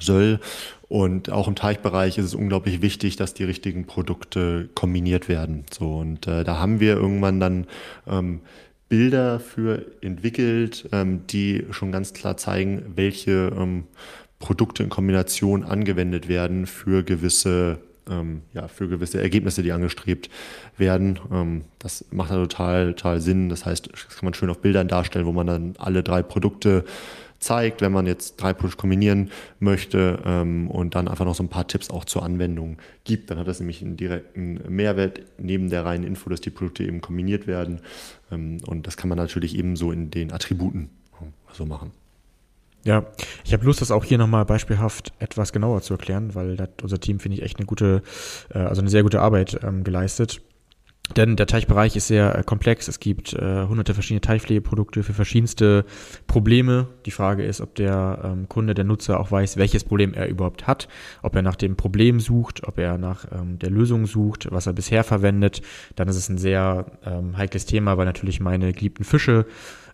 Söll und auch im Teichbereich ist es unglaublich wichtig, dass die richtigen Produkte kombiniert werden. So und äh, da haben wir irgendwann dann ähm, Bilder für entwickelt, ähm, die schon ganz klar zeigen, welche ähm, Produkte in Kombination angewendet werden für gewisse ähm, ja, für gewisse Ergebnisse, die angestrebt werden. Ähm, das macht da total, total Sinn. Das heißt, das kann man schön auf Bildern darstellen, wo man dann alle drei Produkte zeigt, wenn man jetzt drei Produkte kombinieren möchte ähm, und dann einfach noch so ein paar Tipps auch zur Anwendung gibt. Dann hat das nämlich einen direkten Mehrwert neben der reinen Info, dass die Produkte eben kombiniert werden. Ähm, und das kann man natürlich ebenso in den Attributen so machen. Ja, ich habe Lust, das auch hier nochmal beispielhaft etwas genauer zu erklären, weil unser Team, finde ich, echt eine gute, äh, also eine sehr gute Arbeit ähm, geleistet. Denn der Teichbereich ist sehr äh, komplex. Es gibt äh, hunderte verschiedene Teichpflegeprodukte für verschiedenste Probleme. Die Frage ist, ob der ähm, Kunde, der Nutzer auch weiß, welches Problem er überhaupt hat, ob er nach dem Problem sucht, ob er nach ähm, der Lösung sucht, was er bisher verwendet. Dann ist es ein sehr ähm, heikles Thema, weil natürlich meine geliebten Fische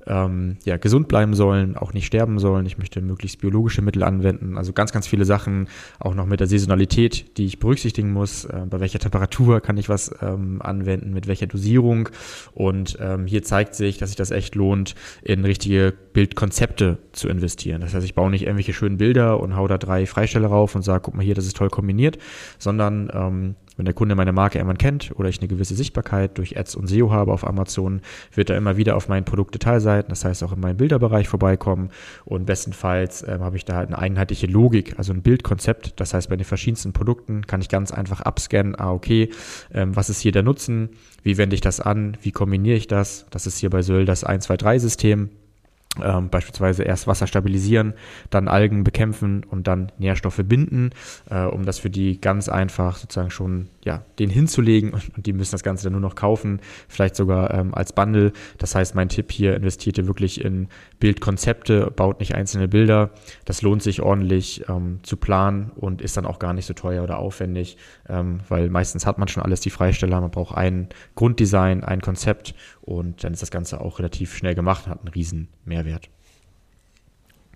ähm, ja, gesund bleiben sollen, auch nicht sterben sollen. Ich möchte möglichst biologische Mittel anwenden. Also ganz, ganz viele Sachen, auch noch mit der Saisonalität, die ich berücksichtigen muss. Äh, bei welcher Temperatur kann ich was ähm, anwenden, mit welcher Dosierung. Und ähm, hier zeigt sich, dass sich das echt lohnt, in richtige Bildkonzepte zu investieren. Das heißt, ich baue nicht irgendwelche schönen Bilder und hau da drei Freistelle rauf und sage, guck mal hier, das ist toll kombiniert, sondern ähm, Wenn der Kunde meine Marke irgendwann kennt oder ich eine gewisse Sichtbarkeit durch Ads und SEO habe auf Amazon, wird er immer wieder auf meinen Produktdetailseiten, das heißt auch in meinem Bilderbereich vorbeikommen und bestenfalls ähm, habe ich da halt eine einheitliche Logik, also ein Bildkonzept. Das heißt, bei den verschiedensten Produkten kann ich ganz einfach abscannen, ah okay, ähm, was ist hier der Nutzen, wie wende ich das an, wie kombiniere ich das. Das ist hier bei Söll das 1-2-3-System ähm, beispielsweise erst Wasser stabilisieren, dann Algen bekämpfen und dann Nährstoffe binden, äh, um das für die ganz einfach sozusagen schon ja, den hinzulegen und, die müssen das Ganze dann nur noch kaufen, vielleicht sogar ähm, als Bundle. Das heißt, mein Tipp hier, investiert ihr wirklich in Bildkonzepte, baut nicht einzelne Bilder. Das lohnt sich ordentlich ähm, zu planen und ist dann auch gar nicht so teuer oder aufwendig, ähm, weil meistens hat man schon alles die Freisteller. Man braucht ein Grunddesign, ein Konzept und dann ist das Ganze auch relativ schnell gemacht und hat einen riesen Mehrwert.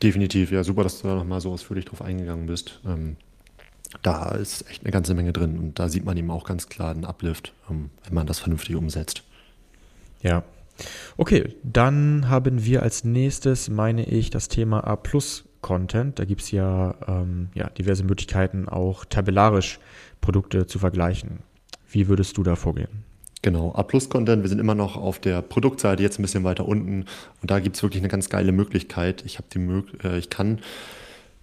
Definitiv, ja, super, dass du da nochmal so ausführlich drauf eingegangen bist. Ähm, da ist echt eine ganze Menge drin und da sieht man eben auch ganz klar einen Uplift, ähm, wenn man das vernünftig umsetzt. Ja. Okay, dann haben wir als nächstes, meine ich, das Thema A Plus Content. Da gibt es ja, ähm, ja diverse Möglichkeiten, auch tabellarisch Produkte zu vergleichen. Wie würdest du da vorgehen? Genau, A-Plus-Content, wir sind immer noch auf der Produktseite, jetzt ein bisschen weiter unten. Und da gibt es wirklich eine ganz geile Möglichkeit. Ich, die Mög äh, ich kann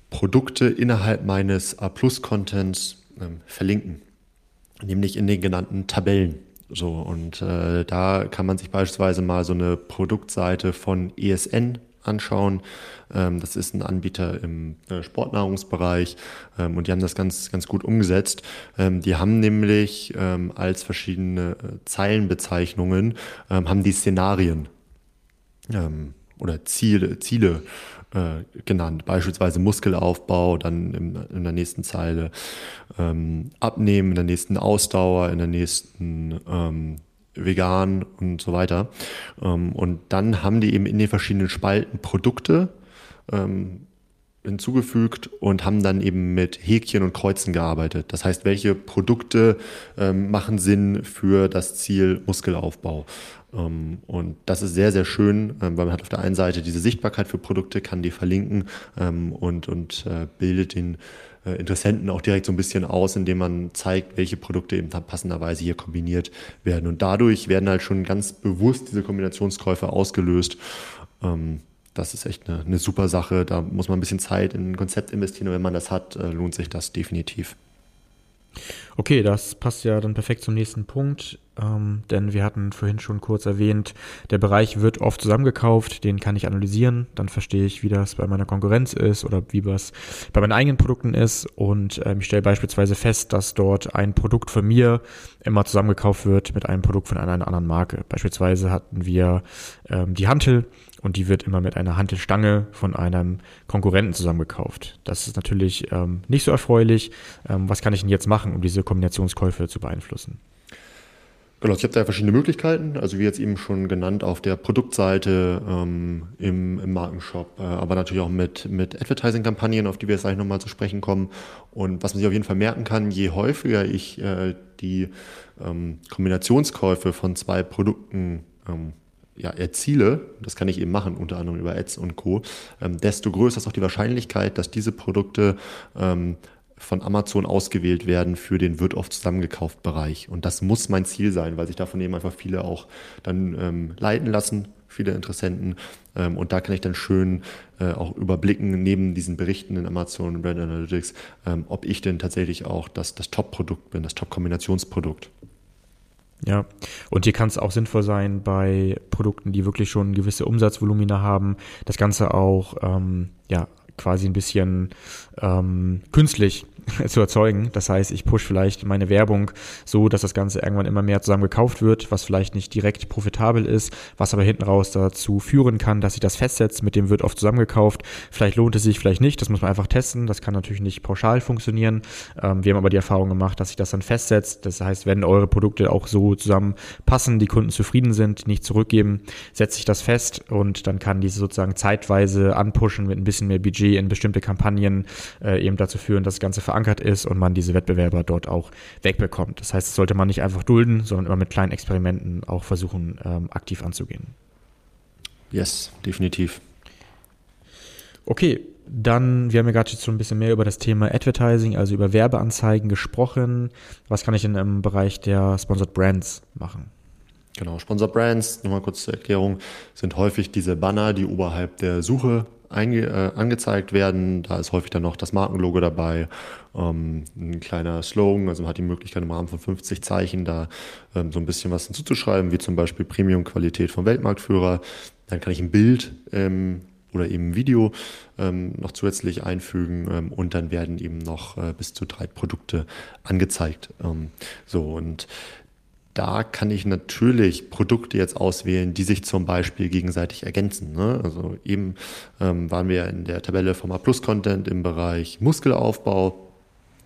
Produkte innerhalb meines A-Plus-Contents ähm, verlinken, nämlich in den genannten Tabellen. So, und äh, da kann man sich beispielsweise mal so eine Produktseite von ESN anschauen. Ähm, das ist ein Anbieter im äh, Sportnahrungsbereich ähm, und die haben das ganz, ganz gut umgesetzt. Ähm, die haben nämlich als verschiedene äh, Zeilenbezeichnungen haben die Szenarien oder Ziele, Ziele äh, genannt. Beispielsweise Muskelaufbau, dann im, in der nächsten Zeile ähm, Abnehmen, in der nächsten Ausdauer, in der nächsten ähm, vegan und so weiter. Ähm, und dann haben die eben in den verschiedenen Spalten Produkte ähm, hinzugefügt und haben dann eben mit Häkchen und Kreuzen gearbeitet. Das heißt, welche Produkte ähm, machen Sinn für das Ziel Muskelaufbau? Und das ist sehr, sehr schön, weil man hat auf der einen Seite diese Sichtbarkeit für Produkte, kann die verlinken und, und äh, bildet den Interessenten auch direkt so ein bisschen aus, indem man zeigt, welche Produkte eben passenderweise hier kombiniert werden. Und dadurch werden halt schon ganz bewusst diese Kombinationskäufe ausgelöst. Ähm, das ist echt eine, eine, super Sache. Da muss man ein bisschen Zeit in ein Konzept investieren und wenn man das hat, äh, lohnt sich das definitiv. Okay, das passt ja dann perfekt zum nächsten Punkt, ähm, denn wir hatten vorhin schon kurz erwähnt, der Bereich wird oft zusammengekauft, den kann ich analysieren, dann verstehe ich, wie das bei meiner Konkurrenz ist oder wie was bei meinen eigenen Produkten ist und ähm, ich stelle beispielsweise fest, dass dort ein Produkt von mir immer zusammengekauft wird mit einem Produkt von einer anderen Marke. Beispielsweise hatten wir ähm, die Hantel und die wird immer mit einer Hantelstange von einem Konkurrenten zusammengekauft. Das ist natürlich ähm, nicht so erfreulich. Ähm, was kann ich denn jetzt machen, um diese Kombinationskäufe zu beeinflussen? Genau, ich habe da verschiedene Möglichkeiten, also wie jetzt eben schon genannt, auf der Produktseite, ähm, im, im Markenshop, äh, aber natürlich auch mit, mit Advertising-Kampagnen, auf die wir jetzt gleich nochmal zu sprechen kommen. Und was man sich auf jeden Fall merken kann, je häufiger ich äh, die ähm, Kombinationskäufe von zwei Produkten ähm, ja, erziele, das kann ich eben machen, unter anderem über Ads und Co., ähm, desto größer ist auch die Wahrscheinlichkeit, dass diese Produkte ähm, von Amazon ausgewählt werden für den wird oft zusammengekauft Bereich. Und das muss mein Ziel sein, weil sich davon eben einfach viele auch dann ähm, leiten lassen, viele Interessenten. Ähm, und da kann ich dann schön äh, auch überblicken, neben diesen Berichten in Amazon Brand Analytics, ähm, ob ich denn tatsächlich auch das, das Top-Produkt bin, das Top-Kombinationsprodukt. Ja, und hier kann es auch sinnvoll sein bei Produkten, die wirklich schon gewisse Umsatzvolumina haben, das Ganze auch ähm, ja, quasi ein bisschen ähm, künstlich [laughs] zu erzeugen. Das heißt, ich push vielleicht meine Werbung so, dass das Ganze irgendwann immer mehr zusammen gekauft wird, was vielleicht nicht direkt profitabel ist, was aber hinten raus dazu führen kann, dass sich das festsetzt, mit dem wird oft zusammengekauft. Vielleicht lohnt es sich, vielleicht nicht. Das muss man einfach testen. Das kann natürlich nicht pauschal funktionieren. Ähm, wir haben aber die Erfahrung gemacht, dass sich das dann festsetzt. Das heißt, wenn eure Produkte auch so zusammenpassen, die Kunden zufrieden sind, nicht zurückgeben, setzt sich das fest und dann kann diese sozusagen zeitweise anpushen mit ein bisschen mehr Budget in bestimmte Kampagnen äh, eben dazu führen, dass das Ganze verankert verankert ist und man diese Wettbewerber dort auch wegbekommt. Das heißt, das sollte man nicht einfach dulden, sondern immer mit kleinen Experimenten auch versuchen, ähm, aktiv anzugehen. Yes, definitiv. Okay, dann, wir haben ja gerade jetzt schon ein bisschen mehr über das Thema Advertising, also über Werbeanzeigen gesprochen. Was kann ich denn im Bereich der Sponsored Brands machen? Genau, Sponsored Brands, nochmal kurz zur Erklärung, sind häufig diese Banner, die oberhalb der Suche äh, angezeigt werden. Da ist häufig dann noch das Markenlogo dabei, ähm, ein kleiner Slogan. Also man hat die Möglichkeit im Rahmen von 50 Zeichen da ähm, so ein bisschen was hinzuzuschreiben, wie zum Beispiel Premium-Qualität vom Weltmarktführer. Dann kann ich ein Bild ähm, oder eben ein Video ähm, noch zusätzlich einfügen ähm, und dann werden eben noch äh, bis zu drei Produkte angezeigt. Ähm, so und da kann ich natürlich Produkte jetzt auswählen, die sich zum Beispiel gegenseitig ergänzen. Ne? Also eben ähm, waren wir in der Tabelle vom A Plus Content im Bereich Muskelaufbau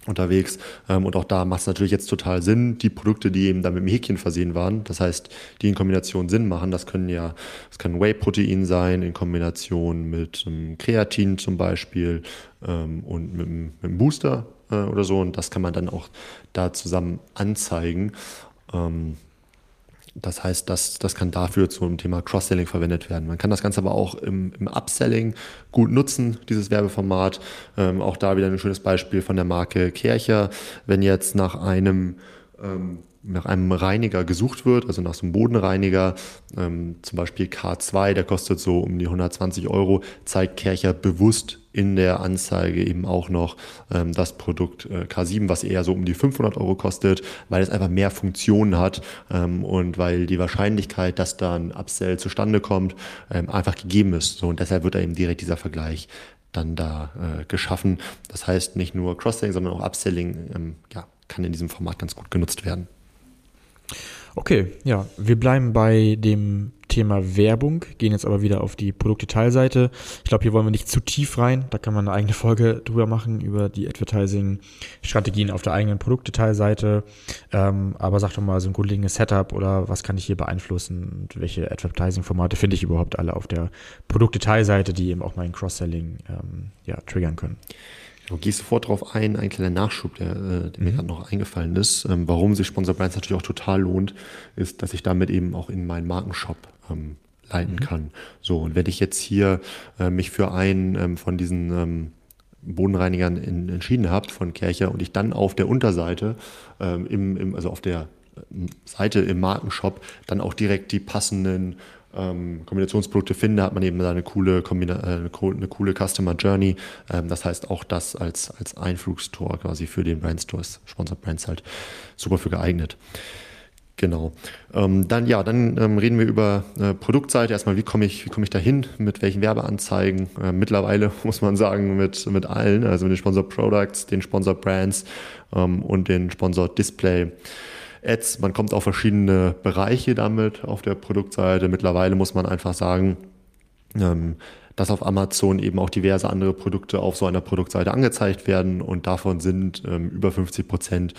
unterwegs. Ähm, und auch da macht es natürlich jetzt total Sinn, die Produkte, die eben da mit dem Häkchen versehen waren, das heißt, die in Kombination Sinn machen, das können ja, das kann Whey-Protein sein, in Kombination mit ähm, Kreatin zum Beispiel ähm, und mit, mit einem Booster äh, oder so. Und das kann man dann auch da zusammen anzeigen. Ähm, das heißt, das, das kann dafür zum Thema Cross-Selling verwendet werden. Man kann das Ganze aber auch im, im Upselling gut nutzen, dieses Werbeformat. Ähm, auch da wieder ein schönes Beispiel von der Marke Kercher. Wenn jetzt nach einem ähm, nach einem Reiniger gesucht wird, also nach so einem Bodenreiniger, ähm, zum Beispiel K2, der kostet so um die 120 Euro, zeigt Kercher bewusst in der Anzeige eben auch noch ähm, das Produkt äh, K7, was eher so um die 500 Euro kostet, weil es einfach mehr Funktionen hat ähm, und weil die Wahrscheinlichkeit, dass da ein Upsell zustande kommt, ähm, einfach gegeben ist. So, und deshalb wird da eben direkt dieser Vergleich dann da äh, geschaffen. Das heißt nicht nur Cross-Selling, sondern auch Upselling ähm, ja, kann in diesem Format ganz gut genutzt werden. Okay, ja, wir bleiben bei dem Thema Werbung, gehen jetzt aber wieder auf die Produktdetailseite. Ich glaube, hier wollen wir nicht zu tief rein. Da kann man eine eigene Folge [laughs] drüber machen, über die Advertising-Strategien auf der eigenen Produktdetailseite. Ähm, aber sag doch mal so ein grundlegendes Setup oder was kann ich hier beeinflussen und welche Advertising-Formate finde ich überhaupt alle auf der Produktdetailseite, die eben auch mein Cross-Selling ähm, ja, triggern können. Du gehst sofort darauf ein, ein kleiner Nachschub, der, äh, der mhm. mir gerade noch eingefallen ist. Ähm, warum sich Sponsor Brands natürlich auch total lohnt, ist, dass ich damit eben auch in meinen Markenshop ähm, leiten mhm. kann. So, und wenn ich jetzt hier äh, mich für einen ähm, von diesen ähm, Bodenreinigern in, entschieden habe, von Kercher, und ich dann auf der Unterseite, ähm, im, im, also auf der äh, Seite im Markenshop, dann auch direkt die passenden ähm, Kombinationsprodukte finde, hat man eben da eine coole, Kombina äh, eine, coole Customer Journey. Ähm, das heißt, auch das als, als Einflugstor quasi für den Brandstores, Sponsored Brands halt super für geeignet. Genau. Ähm, dann ja, dann ähm, reden wir über äh, Produktseite. Erstmal, wie komme ich, wie komme ich da hin? Mit welchen Werbeanzeigen? Äh, mittlerweile [laughs] muss man sagen, mit, mit allen, also mit den Sponsor Products, den Sponsor Brands ähm, und den Sponsor Display. Ads. Man kommt auf verschiedene Bereiche damit auf der Produktseite. Mittlerweile muss man einfach sagen, ähm, dass auf Amazon eben auch diverse andere Produkte auf so einer Produktseite angezeigt werden und davon sind ähm, über 50 Prozent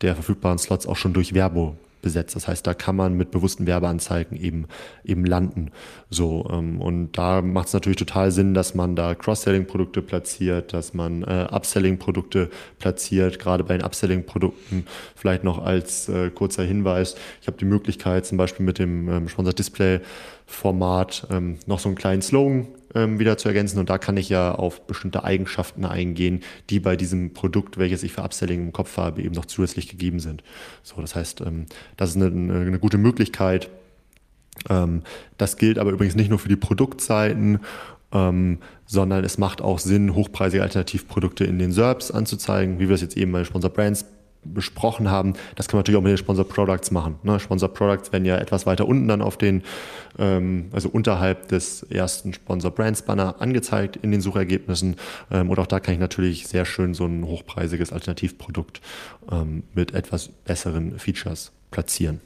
der verfügbaren Slots auch schon durch Werbung besetzt. Das heißt, da kann man mit bewussten Werbeanzeigen eben, eben landen. So, ähm, und da macht es natürlich total Sinn, dass man da Cross-Selling-Produkte platziert, dass man äh, Upselling-Produkte platziert, gerade bei den Upselling-Produkten vielleicht noch als äh, kurzer Hinweis. Ich habe die Möglichkeit, zum Beispiel mit dem ähm, Sponsor Display Format ähm, noch so einen kleinen Slogan ähm, wieder zu ergänzen. Und da kann ich ja auf bestimmte Eigenschaften eingehen, die bei diesem Produkt, welches ich für Upselling im Kopf habe, eben noch zusätzlich gegeben sind. So, das heißt, ähm, das ist eine, eine gute Möglichkeit. Ähm, das gilt aber übrigens nicht nur für die Produktseiten, ähm, sondern es macht auch Sinn, hochpreisige Alternativprodukte in den SERPs anzuzeigen, wie wir es jetzt eben bei Sponsor Brands besprochen haben, das kann man natürlich auch mit den Sponsor Products machen. Ne? Sponsor Products werden ja etwas weiter unten dann auf den, ähm, also unterhalb des ersten Sponsor Brands Banner angezeigt in den Suchergebnissen. Ähm, und auch da kann ich natürlich sehr schön so ein hochpreisiges Alternativprodukt ähm, mit etwas besseren Features platzieren.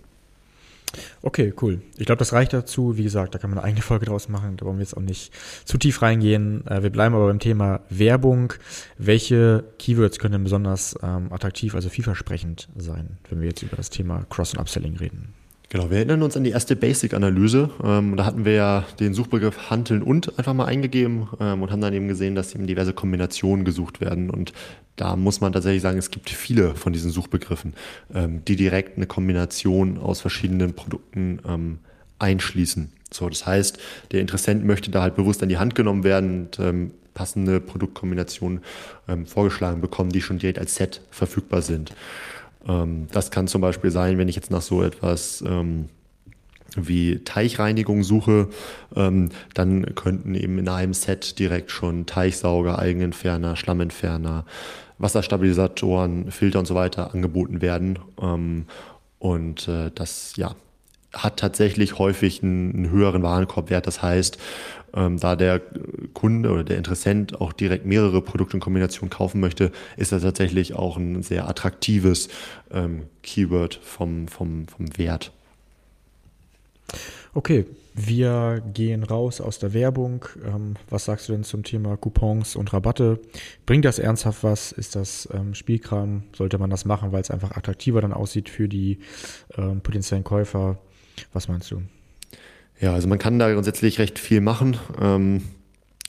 Okay, cool. Ich glaube, das reicht dazu. Wie gesagt, da kann man eine eigene Folge draus machen. Da wollen wir jetzt auch nicht zu tief reingehen. Äh, wir bleiben aber beim Thema Werbung. Welche Keywords können denn besonders ähm, attraktiv, also vielversprechend sein, wenn wir jetzt über das Thema Cross- und Upselling reden? Genau, wir erinnern uns an die erste Basic-Analyse. Ähm, da hatten wir ja den Suchbegriff Handeln und einfach mal eingegeben ähm, und haben dann eben gesehen, dass eben diverse Kombinationen gesucht werden. Und da muss man tatsächlich sagen, es gibt viele von diesen Suchbegriffen, ähm, die direkt eine Kombination aus verschiedenen Produkten ähm, einschließen. So, das heißt, der Interessent möchte da halt bewusst an die Hand genommen werden und ähm, passende Produktkombinationen ähm, vorgeschlagen bekommen, die schon direkt als Set verfügbar sind. Ähm, das kann zum Beispiel sein, wenn ich jetzt nach so etwas ähm, wie Teichreinigung suche, ähm, dann könnten eben in einem Set direkt schon Teichsauger, Eigenentferner, Schlammentferner, Wasserstabilisatoren, Filter und so weiter angeboten werden. Und äh, das ja, hat tatsächlich häufig einen höheren Warenkorbwert. Das heißt, ähm, da der Kunde oder der Interessent auch direkt mehrere Produkte in Kombination kaufen möchte, ist das tatsächlich auch ein sehr attraktives ähm, Keyword vom, vom, vom Wert. Okay, wir gehen raus aus der Werbung. Ähm, was sagst du denn zum Thema Coupons und Rabatte? Bringt das ernsthaft was? Ist das ähm, Spielkram? Sollte man das machen, weil es einfach attraktiver dann aussieht für die ähm, potenziellen Käufer? Was meinst du? Ja, also man kann da grundsätzlich recht viel machen. Ähm,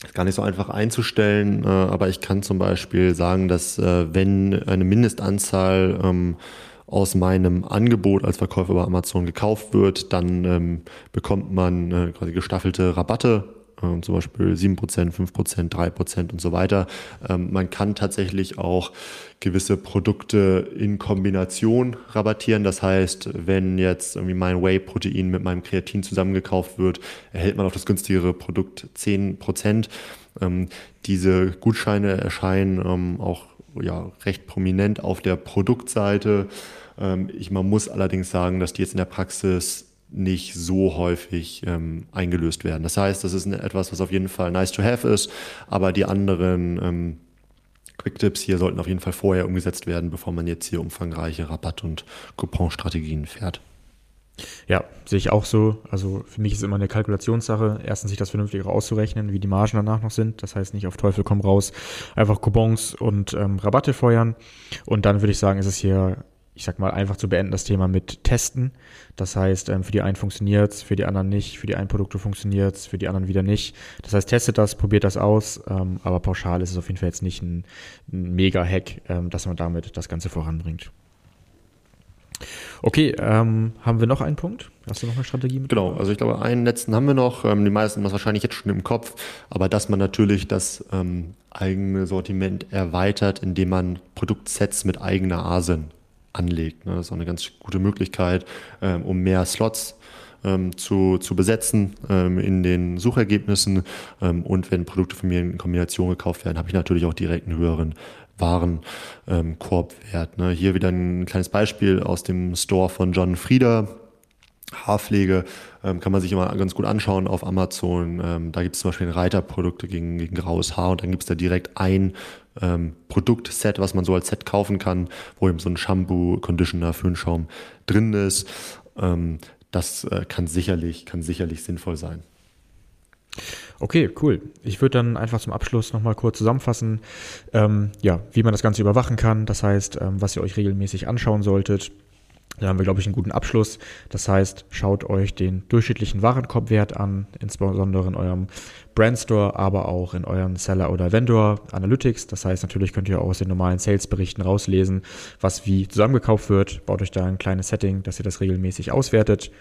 ist gar nicht so einfach einzustellen, äh, aber ich kann zum Beispiel sagen, dass äh, wenn eine Mindestanzahl ähm, aus meinem Angebot als Verkäufer bei Amazon gekauft wird, dann ähm, bekommt man äh, quasi gestaffelte Rabatte äh, zum Beispiel 7%, 5%, 3% und so weiter. Ähm, man kann tatsächlich auch gewisse Produkte in Kombination rabattieren. Das heißt, wenn jetzt irgendwie mein Whey-Protein mit meinem Kreatin zusammengekauft wird, erhält man auf das günstigere Produkt 10%. Ähm, diese Gutscheine erscheinen ähm, auch ja, recht prominent auf der Produktseite. Ähm, ich, man muss allerdings sagen, dass die jetzt in der Praxis nicht so häufig ähm, eingelöst werden. Das heißt, das ist etwas, was auf jeden Fall nice to have ist, aber die anderen ähm, Quick-Tips hier sollten auf jeden Fall vorher umgesetzt werden, bevor man jetzt hier umfangreiche Rabatt- und Couponstrategien fährt. Ja, sehe ich auch so. Also für mich ist immer eine Kalkulationssache. Erstens sich das vernünftig auszurechnen, wie die Margen danach noch sind. Das heißt nicht auf Teufel komm raus, einfach Coupons und ähm, Rabatte feuern. Und dann würde ich sagen, ist es hier ich sag mal, einfach zu beenden, das Thema mit Testen. Das heißt, ähm, für die einen funktioniert es, für die anderen nicht, für die einen Produkte funktioniert es, für die anderen wieder nicht. Das heißt, testet das, probiert das aus, ähm, aber pauschal ist es auf jeden Fall jetzt nicht ein, Mega-Hack, ähm, dass man damit das Ganze voranbringt. Okay, ähm, haben wir noch einen Punkt? Hast du noch eine Strategie mit? Genau, also ich glaube, einen letzten haben wir noch. Ähm, die meisten haben es wahrscheinlich jetzt schon im Kopf, aber dass man natürlich das ähm, eigene Sortiment erweitert, indem man Produktsets mit eigener Asen anlegt. Ne? Das ist auch eine ganz gute Möglichkeit, ähm, um mehr Slots ähm, zu, zu besetzen ähm, in den Suchergebnissen. Ähm, und wenn Produkte von mir in Kombination gekauft werden, habe ich natürlich auch direkt einen höheren Warenkorbwert. Ähm, ne? Hier wieder ein kleines Beispiel aus dem Store von John Frieder. Haarpflege ähm, kann man sich immer ganz gut anschauen auf Amazon. Ähm, da gibt es zum Beispiel Reiterprodukte gegen, gegen graues Haar und dann gibt es da direkt ein ähm, Produktset, was man so als Set kaufen kann, wo eben so ein Shampoo, Conditioner, Föhnschaum drin ist. Ähm, das äh, kann sicherlich, kann sicherlich sinnvoll sein. Okay, cool. Ich würde dann einfach zum Abschluss nochmal kurz zusammenfassen, ähm, ja, wie man das Ganze überwachen kann. Das heißt, ähm, was ihr euch regelmäßig anschauen solltet, da haben wir, glaube ich, einen guten Abschluss. Das heißt, schaut euch den durchschnittlichen Warenkorbwert an, insbesondere in eurem Brandstore, aber auch in euren Seller oder Vendor Analytics. Das heißt, natürlich könnt ihr auch aus den normalen Sales-Berichten rauslesen, was wie zusammengekauft wird. Baut euch da ein kleines Setting, dass ihr das regelmäßig auswertet.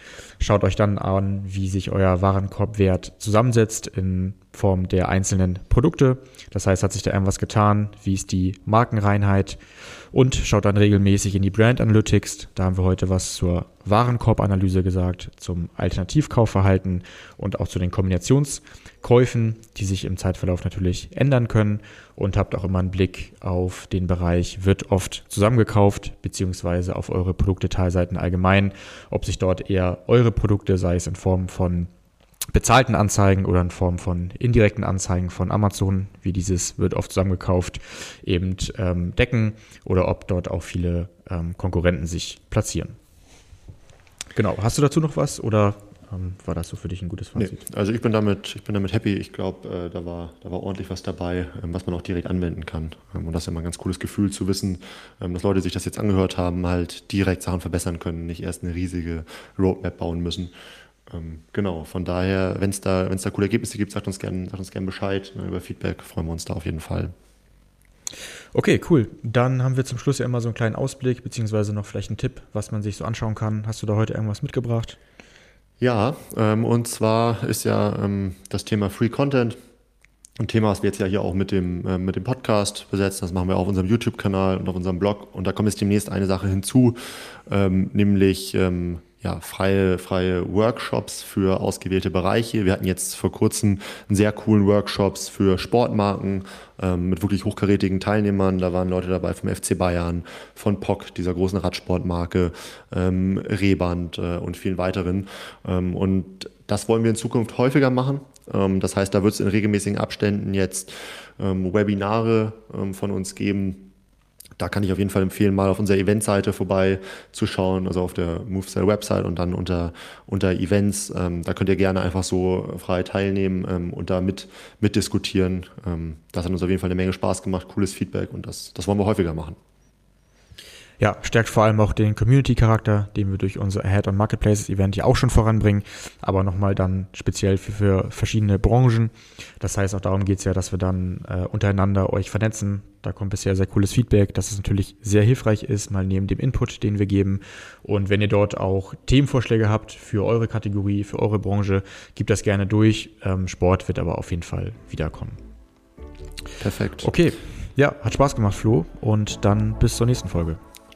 Schaut euch dann an, wie sich euer Warenkorbwert zusammensetzt in Form der einzelnen Produkte. Das heißt, hat sich da irgendwas getan? Wie ist die Markenreinheit? Und schaut dann regelmäßig in die Brand Analytics. Da haben wir heute was zur Warenkorbanalyse gesagt, zum Alternativkaufverhalten und auch zu den Kombinationskäufen, die sich im Zeitverlauf natürlich ändern können und habt auch immer einen Blick auf den Bereich, wird oft zusammengekauft, beziehungsweise auf eure Produktdetailseiten allgemein, ob sich dort eher eure Produkte, sei es in Form von bezahlten Anzeigen oder in Form von indirekten Anzeigen von Amazon, wie dieses wird oft zusammengekauft, eben ähm, decken oder ob dort auch viele ähm, Konkurrenten sich platzieren. Genau, hast du dazu noch was oder ähm, war das so für dich ein gutes Fazit? Nee, also ich bin damit, ich bin damit happy. Ich glaube, äh, da, war, da war ordentlich was dabei, ähm, was man auch direkt anwenden kann. Ähm, und das ist immer ein ganz cooles Gefühl zu wissen, ähm, dass Leute sich das jetzt angehört haben, halt direkt Sachen verbessern können, nicht erst eine riesige Roadmap bauen müssen. Ähm, genau, von daher, wenn es da, da coole Ergebnisse gibt, sagt uns gerne gern Bescheid. Ne, über Feedback freuen wir uns da auf jeden Fall. Okay, cool. Dann haben wir zum Schluss ja immer so einen kleinen Ausblick, beziehungsweise noch vielleicht einen Tipp, was man sich so anschauen kann. Hast du da heute irgendwas mitgebracht? Ja, ähm, und zwar ist ja ähm, das Thema Free Content ein Thema, was wir jetzt ja hier auch mit dem, äh, mit dem Podcast besetzen. Das machen wir auf unserem YouTube-Kanal und auf unserem Blog. Und da kommt jetzt demnächst eine Sache hinzu, ähm, nämlich ähm, ja, freie, freie Workshops für ausgewählte Bereiche. Wir hatten jetzt vor kurzem einen sehr coolen Workshops für Sportmarken ähm, mit wirklich hochkarätigen Teilnehmern. Da waren Leute dabei vom FC Bayern, von POC, dieser großen Radsportmarke, ähm, Reband äh, und vielen weiteren. Ähm, und das wollen wir in Zukunft häufiger machen. Ähm, das heißt, da wird es in regelmäßigen Abständen jetzt ähm, Webinare ähm, von uns geben, da kann ich auf jeden Fall empfehlen, mal auf unserer Eventseite vorbeizuschauen, also auf der MoveCell Website und dann unter, unter Events. Ähm, da könnt ihr gerne einfach so frei teilnehmen ähm, und da mit, mitdiskutieren. Ähm, das hat uns auf jeden Fall eine Menge Spaß gemacht, cooles Feedback und das, das wollen wir häufiger machen. Ja, stärkt vor allem auch den Community-Charakter, den wir durch unser Ahead on Marketplaces Event ja auch schon voranbringen, aber nochmal dann speziell für, für, verschiedene Branchen. Das heißt, auch darum geht's ja, dass wir dann äh, untereinander euch vernetzen. Da kommt bisher sehr cooles Feedback, dass es natürlich sehr hilfreich ist, mal neben dem Input, den wir geben. Und wenn ihr dort auch Themenvorschläge habt für eure Kategorie, für eure Branche, gebt das gerne durch. Ähm, Sport wird aber auf jeden Fall wiederkommen. Perfekt. Okay. Ja, hat Spaß gemacht, Flo. Und dann bis zur nächsten Folge.